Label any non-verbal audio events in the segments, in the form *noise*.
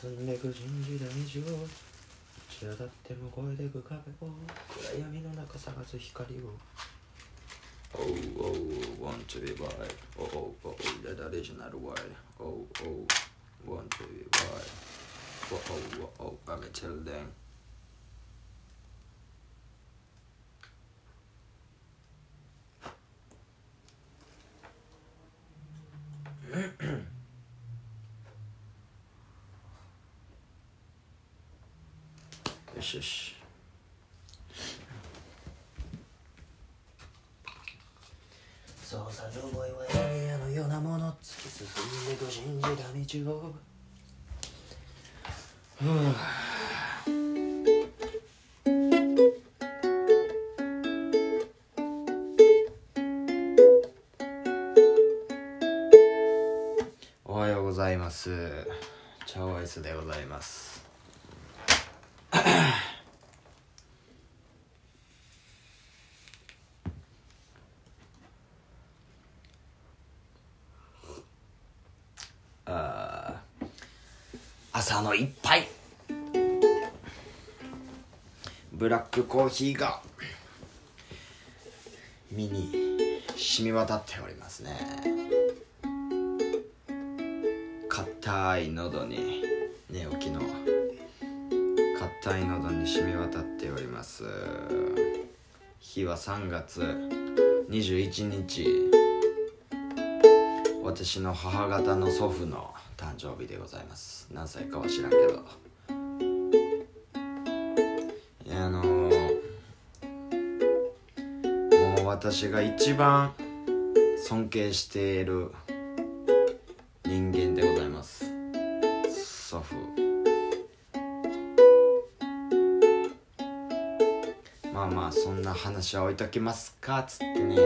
進んでく人事大事を立ち上がっても越えてく壁を暗闇の中探す光を Oh, oh, want to be wild. Oh, oh, oh, that original wide Oh, oh, want to be wild. Oh, oh, oh, I'm telling. しよしそうさ覚えはエリアのようなもの突き進んでく信じた道をふうおはようございます。チャオアイスでございますあー朝の一杯。ブラックコーヒーが。身に染み渡っておりますね。硬い喉に寝起きの硬い喉に染み渡っております。日は3月21日。私の母方の祖父の誕生日でございます。何歳かは知らんけど。あのもう私が一番尊敬している人間でございます。まあまあそんな話は置いときますかっつってね。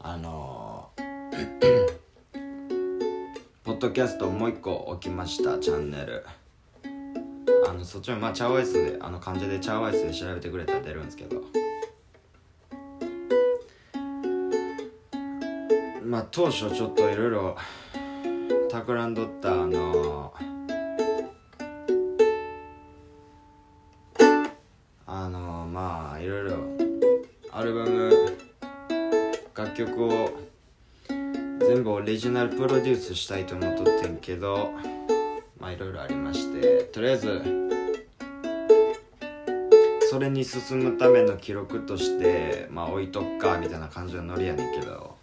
あのー *coughs* ポッドキャストもう一個置きましたチャンネル。あのそっちもまあチャオアイスであの漢字でチャオアイスで調べてくれたら出るんですけど。まあ当初ちょっといろいろ企んどったあのあ曲を全部オリジナルプロデュースしたいと思っとってんけどまあいろいろありましてとりあえずそれに進むための記録としてまあ置いとくかみたいな感じのノリやねんけど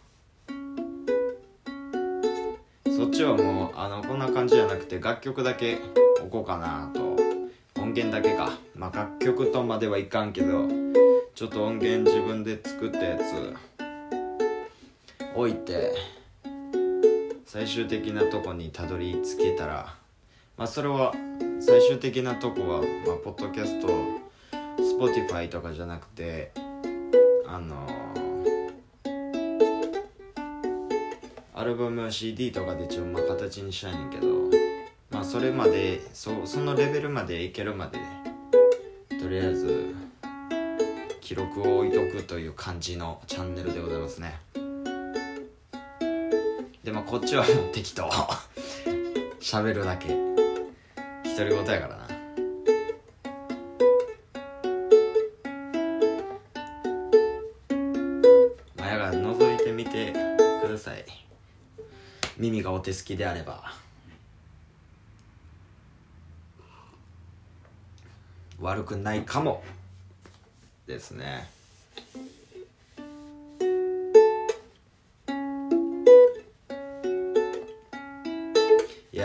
そっちはもうあのこんな感じじゃなくて楽曲だけ置こうかなと。音源だけか。まあ楽曲とまではいかんけどちょっと音源自分で作ったやつ置いて。最終的なとこにたどり着けたらまあそれは最終的なとこは、まあ、ポッドキャスト Spotify とかじゃなくてあのアルバム CD とかで一応まあ形にしたいねんけどまあそれまでそそのレベルまでいけるまでとりあえず記録を置いとくという感じのチャンネルでございますね。でまあこっちはもう適当。喋るだけ。独り言やからな。まあやが覗いてみてください。耳がお手すきであれば。悪くないかも。ですね。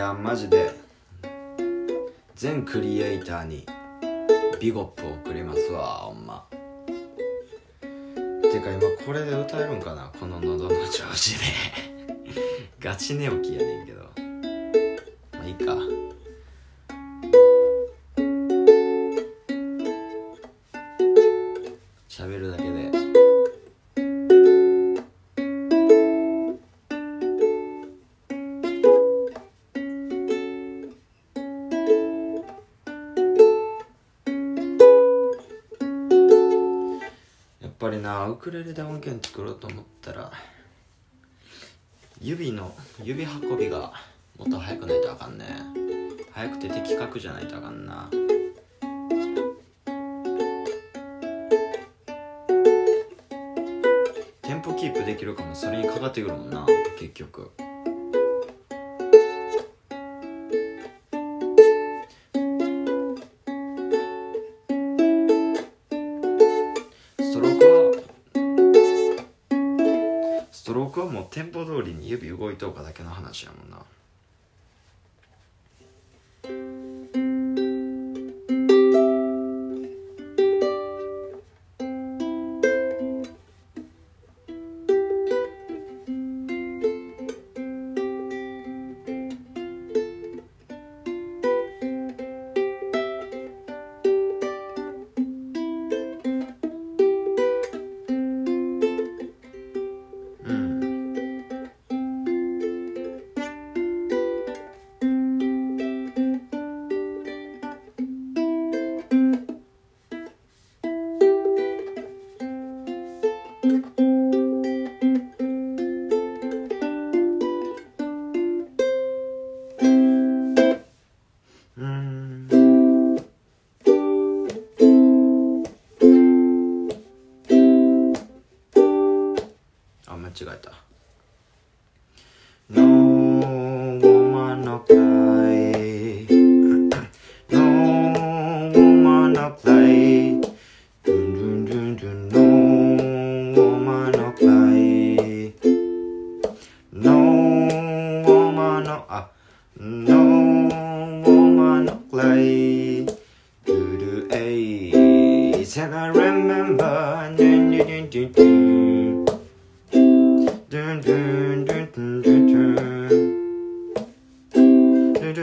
やマジで。全クリエイターにビゴップを送りますわほんま。てか今これで歌えるんかなこの喉の調子で。*laughs* ガチ寝起きやねんけど。まあいいか。ぱりなウクレレで音源作ろうと思ったら指の指運びがもっと速くないとあかんね。速くて的確じゃないとあかんな。テンポキープできるかもそれにかかってくるもんな結局。はもうテンポ通りに指動いとうかだけの話やもんな。違えた。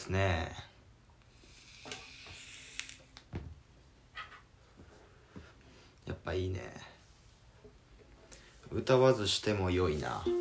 ですね。やっぱいいね。歌わずしても良いな「